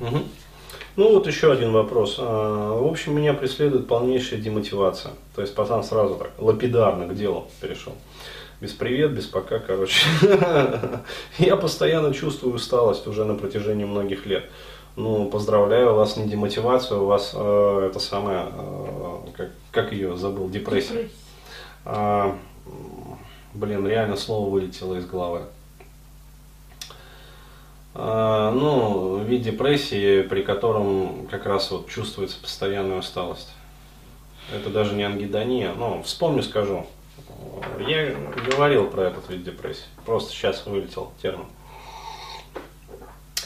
Угу. Ну вот еще один вопрос. А, в общем, меня преследует полнейшая демотивация. То есть пацан сразу так лапидарно к делу перешел. Без привет, без пока, короче. Я постоянно чувствую усталость уже на протяжении многих лет. Ну, поздравляю, у вас не демотивация, у вас э, это самое, э, как, как ее забыл, депрессия. депрессия. А, блин, реально слово вылетело из головы. А, ну, вид депрессии, при котором как раз вот чувствуется постоянная усталость. Это даже не ангидония, но вспомню, скажу. Я говорил про этот вид депрессии, просто сейчас вылетел термин.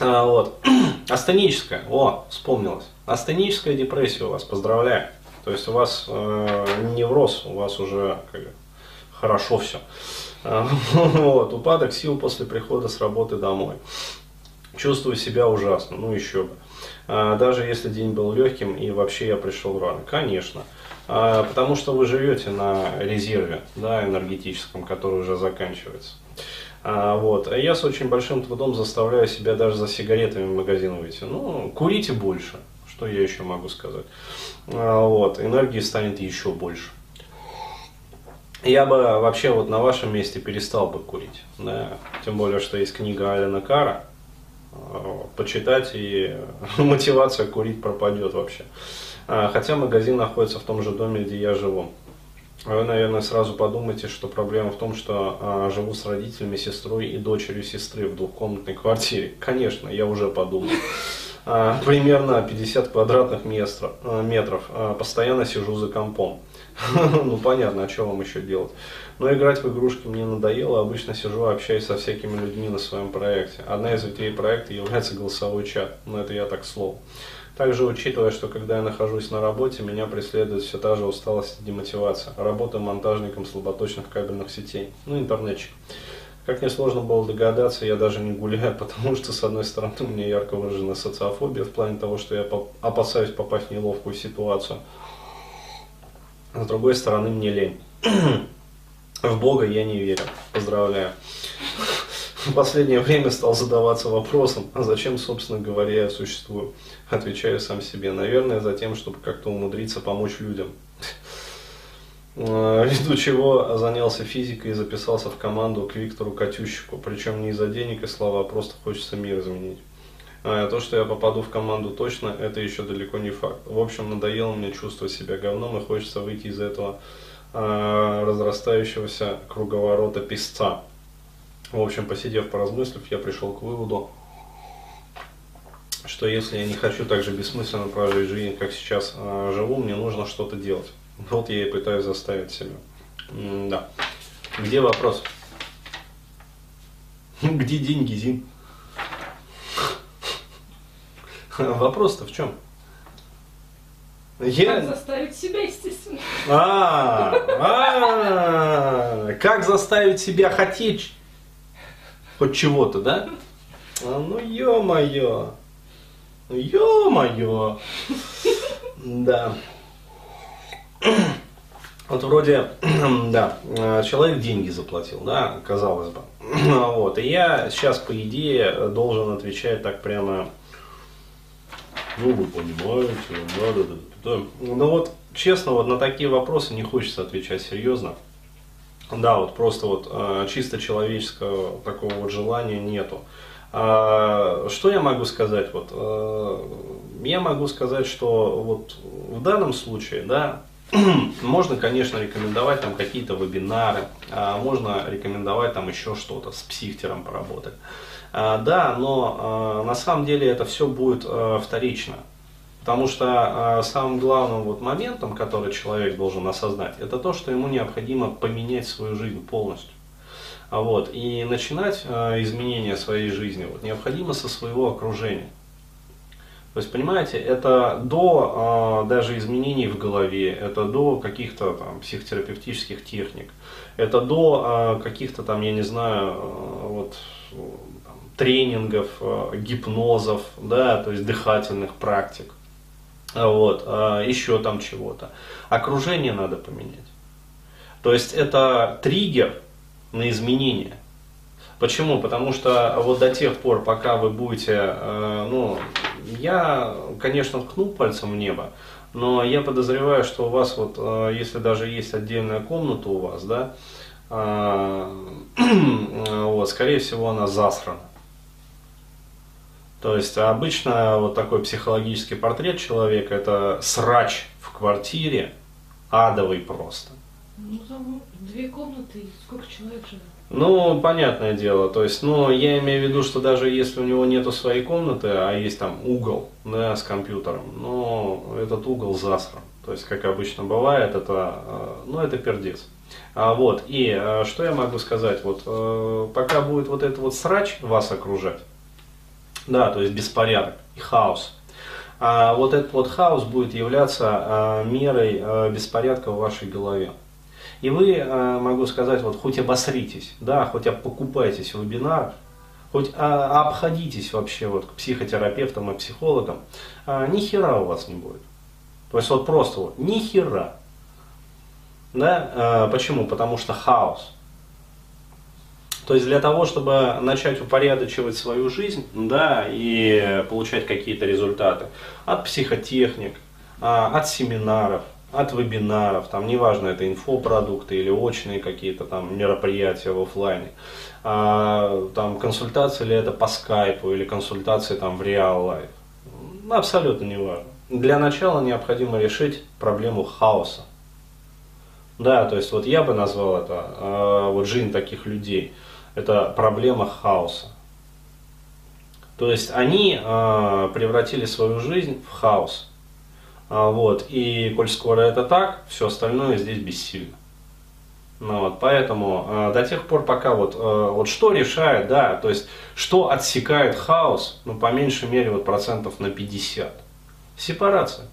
А, вот. Астеническая, о, вспомнилось. Астеническая депрессия у вас, поздравляю. То есть у вас э, невроз, у вас уже как, хорошо все. Вот, упадок сил после прихода с работы домой. Чувствую себя ужасно, ну еще бы. А, даже если день был легким и вообще я пришел рано. Конечно. А, потому что вы живете на резерве да, энергетическом, который уже заканчивается. А, вот. Я с очень большим трудом заставляю себя даже за сигаретами в магазин выйти. Ну, курите больше, что я еще могу сказать. Вот. Энергии станет еще больше. Я бы вообще вот на вашем месте перестал бы курить. Да? Тем более, что есть книга Алина Кара. А, почитать и мотивация курить пропадет вообще. А, хотя магазин находится в том же доме, где я живу. Вы, наверное, сразу подумаете, что проблема в том, что а, живу с родителями, сестрой и дочерью сестры в двухкомнатной квартире. Конечно, я уже подумал. А, примерно 50 квадратных метров. А, метров. А, постоянно сижу за компом. ну, понятно, а что вам еще делать. Но играть в игрушки мне надоело. Обычно сижу, общаюсь со всякими людьми на своем проекте. Одна из ветвей проекта является голосовой чат. Но это я так слово. Также учитывая, что когда я нахожусь на работе, меня преследует все та же усталость и демотивация. Работа монтажником слаботочных кабельных сетей. Ну, интернетчик. Как несложно было догадаться, я даже не гуляю, потому что, с одной стороны, у меня ярко выражена социофобия в плане того, что я опасаюсь попасть в неловкую ситуацию. С другой стороны, мне лень. В Бога я не верю. Поздравляю в последнее время стал задаваться вопросом, а зачем, собственно говоря, я существую? Отвечаю сам себе. Наверное, за тем, чтобы как-то умудриться помочь людям. Э, ввиду чего занялся физикой и записался в команду к Виктору Катющику. Причем не из-за денег и слова, а просто хочется мир изменить. А то, что я попаду в команду точно, это еще далеко не факт. В общем, надоело мне чувствовать себя говном и хочется выйти из этого э, разрастающегося круговорота песца. В общем, посидев, поразмыслив, я пришел к выводу, что если я не хочу так же бессмысленно прожить жизнь, как сейчас э, живу, мне нужно что-то делать. Вот я и пытаюсь заставить себя. М да. Где вопрос? Где деньги, Зин? Вопрос-то в чем? Я... Как заставить себя, естественно. А, а, как заставить себя хотеть хоть чего-то, да? А, ну ё-моё, ну ё-моё, да. Вот вроде, да, человек деньги заплатил, да, казалось бы. Вот, и я сейчас, по идее, должен отвечать так прямо, ну, вы понимаете, да, да, да, да. Ну вот, честно, вот на такие вопросы не хочется отвечать серьезно. Да, вот просто вот э, чисто человеческого такого вот желания нету. А, что я могу сказать? Вот, э, я могу сказать, что вот в данном случае, да, можно, конечно, рекомендовать там какие-то вебинары, а можно рекомендовать там еще что-то, с психтером поработать. А, да, но на самом деле это все будет вторично. Потому что самым главным вот моментом, который человек должен осознать, это то, что ему необходимо поменять свою жизнь полностью. А вот, и начинать изменения своей жизни вот, необходимо со своего окружения. То есть, понимаете, это до э, даже изменений в голове, это до каких-то там психотерапевтических техник, это до э, каких-то там, я не знаю, э, вот, тренингов, э, гипнозов, да, то есть дыхательных практик. А вот, а еще там чего-то. Окружение надо поменять. То есть это триггер на изменения. Почему? Потому что вот до тех пор, пока вы будете, э, ну, я, конечно, ткну пальцем в небо, но я подозреваю, что у вас вот, э, если даже есть отдельная комната у вас, да, вот, скорее всего, она засрана. То есть обычно вот такой психологический портрет человека это срач в квартире, адовый просто. Ну, там две комнаты, сколько человек живет? Ну, понятное дело, то есть, ну, я имею в виду, что даже если у него нету своей комнаты, а есть там угол, да, с компьютером, ну, этот угол засран. То есть, как обычно бывает, это, э, ну, это пердец. А, вот, и э, что я могу сказать, вот, э, пока будет вот этот вот срач вас окружать, да, то есть беспорядок и хаос. А вот этот вот хаос будет являться а, мерой а, беспорядка в вашей голове. И вы, а, могу сказать, вот хоть обосритесь, да, хоть покупайтесь в вебинарах, хоть обходитесь вообще вот к психотерапевтам и психологам, ни хера у вас не будет. То есть вот просто вот ни хера. Да? Почему? Потому что хаос. То есть для того, чтобы начать упорядочивать свою жизнь, да, и получать какие-то результаты от психотехник, а, от семинаров, от вебинаров, там неважно, это инфопродукты или очные какие-то там мероприятия в офлайне, а, там консультации ли это по скайпу или консультации там в реал лайф, абсолютно неважно. Для начала необходимо решить проблему хаоса. Да, то есть вот я бы назвал это, э, вот жизнь таких людей – это проблема хаоса. То есть они э, превратили свою жизнь в хаос. А, вот, и коль скоро это так, все остальное здесь бессильно. Ну, вот, поэтому э, до тех пор, пока вот, э, вот что решает, да, то есть что отсекает хаос, ну, по меньшей мере, вот процентов на 50. Сепарация.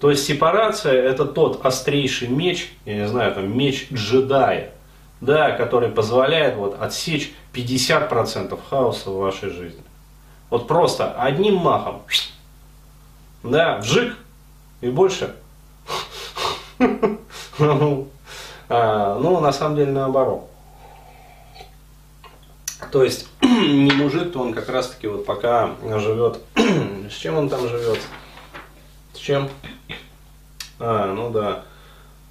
То есть сепарация это тот острейший меч, я не знаю, там меч джедая, да, который позволяет вот, отсечь 50% хаоса в вашей жизни. Вот просто одним махом, да, вжик и больше. А, ну, на самом деле наоборот. То есть не мужик, то он как раз таки вот пока живет. С чем он там живет? С чем? А, ну да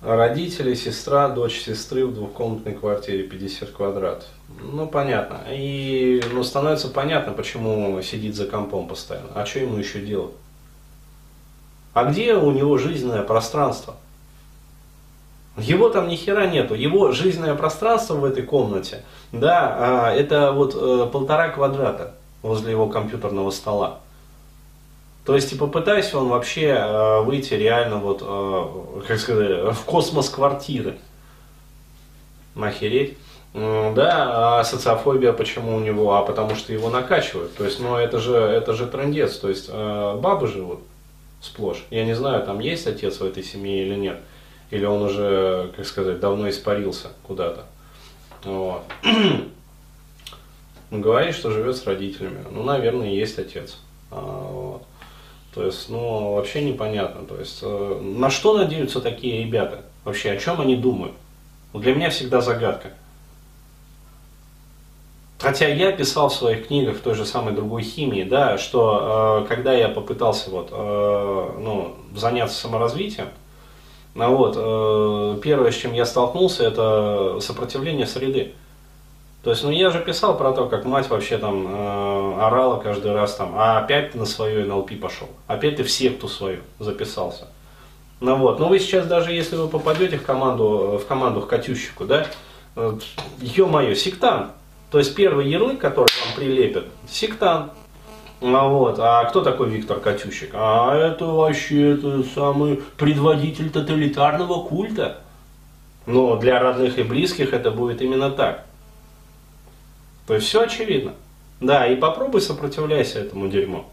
Родители, сестра, дочь сестры в двухкомнатной квартире 50 квадратов. Ну, понятно. И ну, становится понятно, почему сидит за компом постоянно. А что ему еще делать? А где у него жизненное пространство? Его там ни хера нету. Его жизненное пространство в этой комнате, да, а, это вот э, полтора квадрата возле его компьютерного стола. То есть, и попытайся он вообще э, выйти реально вот, э, как сказать, в космос квартиры. Нахереть. Да, а социофобия почему у него? А потому что его накачивают. То есть, ну это же, это же трендец. То есть, э, бабы живут сплошь. Я не знаю, там есть отец в этой семье или нет. Или он уже, как сказать, давно испарился куда-то. Вот. Говорит, что живет с родителями. Ну, наверное, есть отец. А, вот. То есть, ну, вообще непонятно. То есть, э, на что надеются такие ребята? Вообще, о чем они думают? Вот для меня всегда загадка. Хотя я писал в своих книгах в той же самой другой химии, да, что э, когда я попытался вот, э, ну, заняться саморазвитием, ну, вот, э, первое, с чем я столкнулся, это сопротивление среды. То есть, ну я же писал про то, как мать вообще там э, орала каждый раз там, а опять ты на свое НЛП пошел, опять ты в секту свою записался. Ну вот, но вы сейчас даже если вы попадете в команду, в команду к Катющику, да, э, ё-моё, сектант. То есть первый ярлык, который вам прилепят, сектант. А, вот. а кто такой Виктор Катющик? А это вообще это самый предводитель тоталитарного культа. Но для родных и близких это будет именно так. То есть все очевидно. Да, и попробуй сопротивляйся этому дерьму.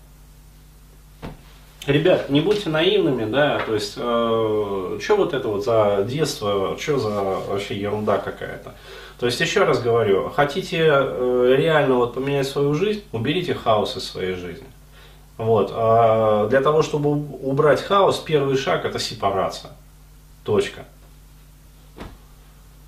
Ребят, не будьте наивными, да, то есть, э, что вот это вот за детство, что за вообще ерунда какая-то. То есть, еще раз говорю, хотите э, реально вот поменять свою жизнь, уберите хаос из своей жизни. Вот, э, для того, чтобы убрать хаос, первый шаг это сепарация. Точка.